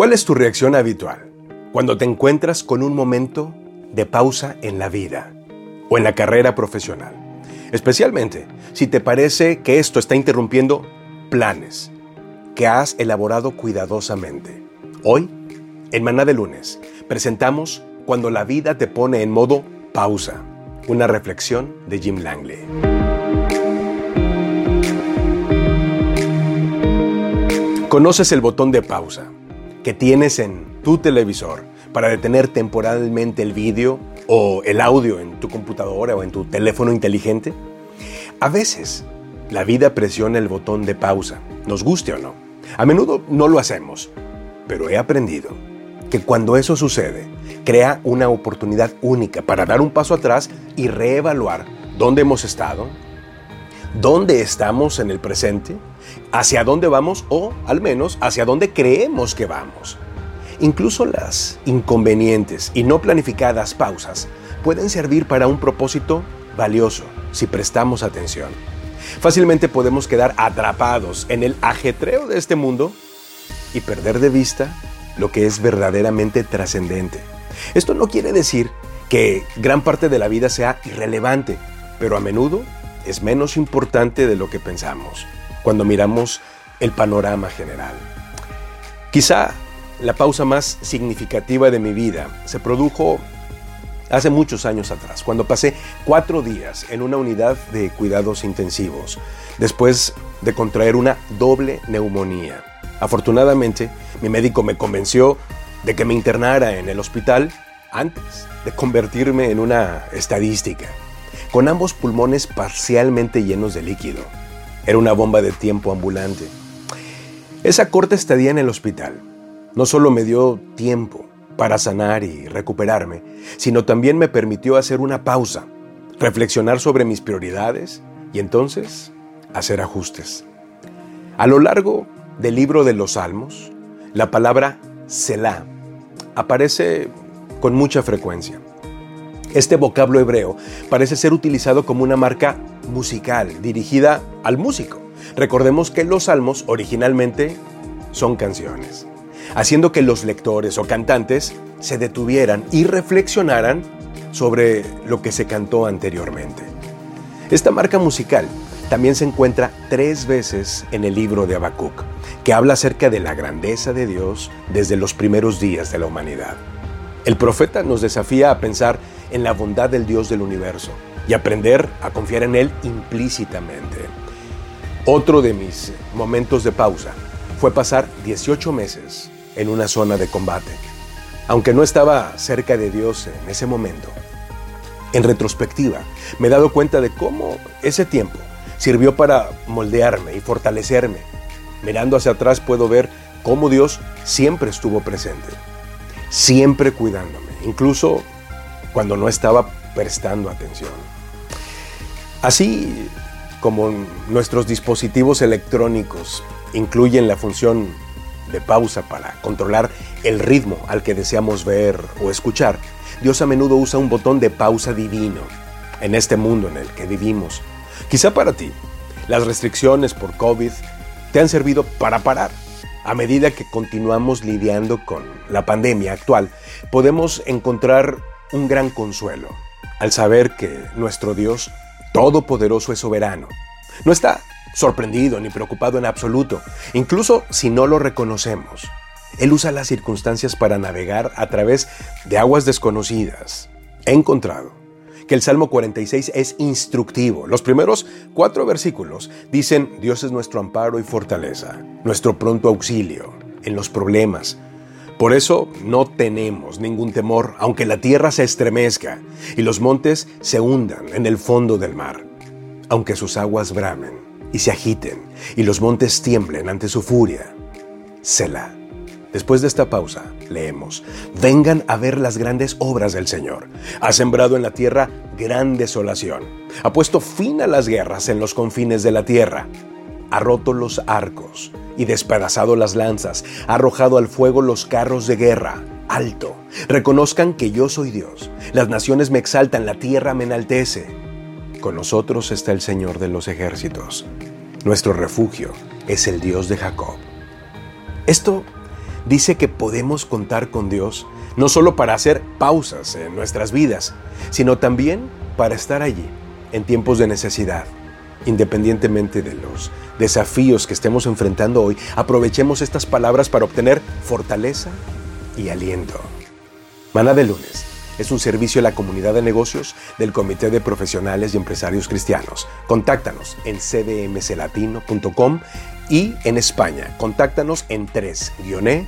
¿Cuál es tu reacción habitual cuando te encuentras con un momento de pausa en la vida o en la carrera profesional? Especialmente si te parece que esto está interrumpiendo planes que has elaborado cuidadosamente. Hoy, en Maná de Lunes, presentamos Cuando la vida te pone en modo pausa, una reflexión de Jim Langley. ¿Conoces el botón de pausa? Que tienes en tu televisor para detener temporalmente el vídeo o el audio en tu computadora o en tu teléfono inteligente? A veces, la vida presiona el botón de pausa, nos guste o no. A menudo no lo hacemos, pero he aprendido que cuando eso sucede, crea una oportunidad única para dar un paso atrás y reevaluar dónde hemos estado, dónde estamos en el presente, hacia dónde vamos o al menos hacia dónde creemos que vamos. Incluso las inconvenientes y no planificadas pausas pueden servir para un propósito valioso si prestamos atención. Fácilmente podemos quedar atrapados en el ajetreo de este mundo y perder de vista lo que es verdaderamente trascendente. Esto no quiere decir que gran parte de la vida sea irrelevante, pero a menudo es menos importante de lo que pensamos cuando miramos el panorama general. Quizá la pausa más significativa de mi vida se produjo hace muchos años atrás, cuando pasé cuatro días en una unidad de cuidados intensivos, después de contraer una doble neumonía. Afortunadamente, mi médico me convenció de que me internara en el hospital antes de convertirme en una estadística con ambos pulmones parcialmente llenos de líquido. Era una bomba de tiempo ambulante. Esa corta estadía en el hospital no solo me dio tiempo para sanar y recuperarme, sino también me permitió hacer una pausa, reflexionar sobre mis prioridades y entonces hacer ajustes. A lo largo del libro de los Salmos, la palabra Selah aparece con mucha frecuencia. Este vocablo hebreo parece ser utilizado como una marca musical dirigida al músico. Recordemos que los salmos originalmente son canciones, haciendo que los lectores o cantantes se detuvieran y reflexionaran sobre lo que se cantó anteriormente. Esta marca musical también se encuentra tres veces en el libro de Habacuc, que habla acerca de la grandeza de Dios desde los primeros días de la humanidad. El profeta nos desafía a pensar en la bondad del Dios del universo y aprender a confiar en Él implícitamente. Otro de mis momentos de pausa fue pasar 18 meses en una zona de combate. Aunque no estaba cerca de Dios en ese momento, en retrospectiva me he dado cuenta de cómo ese tiempo sirvió para moldearme y fortalecerme. Mirando hacia atrás puedo ver cómo Dios siempre estuvo presente, siempre cuidándome, incluso cuando no estaba prestando atención. Así como nuestros dispositivos electrónicos incluyen la función de pausa para controlar el ritmo al que deseamos ver o escuchar, Dios a menudo usa un botón de pausa divino en este mundo en el que vivimos. Quizá para ti, las restricciones por COVID te han servido para parar. A medida que continuamos lidiando con la pandemia actual, podemos encontrar un gran consuelo al saber que nuestro Dios Todopoderoso es soberano. No está sorprendido ni preocupado en absoluto, incluso si no lo reconocemos. Él usa las circunstancias para navegar a través de aguas desconocidas. He encontrado que el Salmo 46 es instructivo. Los primeros cuatro versículos dicen, Dios es nuestro amparo y fortaleza, nuestro pronto auxilio en los problemas, por eso no tenemos ningún temor, aunque la tierra se estremezca y los montes se hundan en el fondo del mar, aunque sus aguas bramen y se agiten y los montes tiemblen ante su furia. Selah. Después de esta pausa, leemos, vengan a ver las grandes obras del Señor. Ha sembrado en la tierra gran desolación. Ha puesto fin a las guerras en los confines de la tierra. Ha roto los arcos y despedazado las lanzas, ha arrojado al fuego los carros de guerra. Alto, reconozcan que yo soy Dios. Las naciones me exaltan, la tierra me enaltece. Con nosotros está el Señor de los ejércitos. Nuestro refugio es el Dios de Jacob. Esto dice que podemos contar con Dios no solo para hacer pausas en nuestras vidas, sino también para estar allí en tiempos de necesidad. Independientemente de los desafíos que estemos enfrentando hoy, aprovechemos estas palabras para obtener fortaleza y aliento. Mana de lunes es un servicio a la comunidad de negocios del Comité de Profesionales y Empresarios Cristianos. Contáctanos en cdmclatino.com y en España, contáctanos en 3-e.org.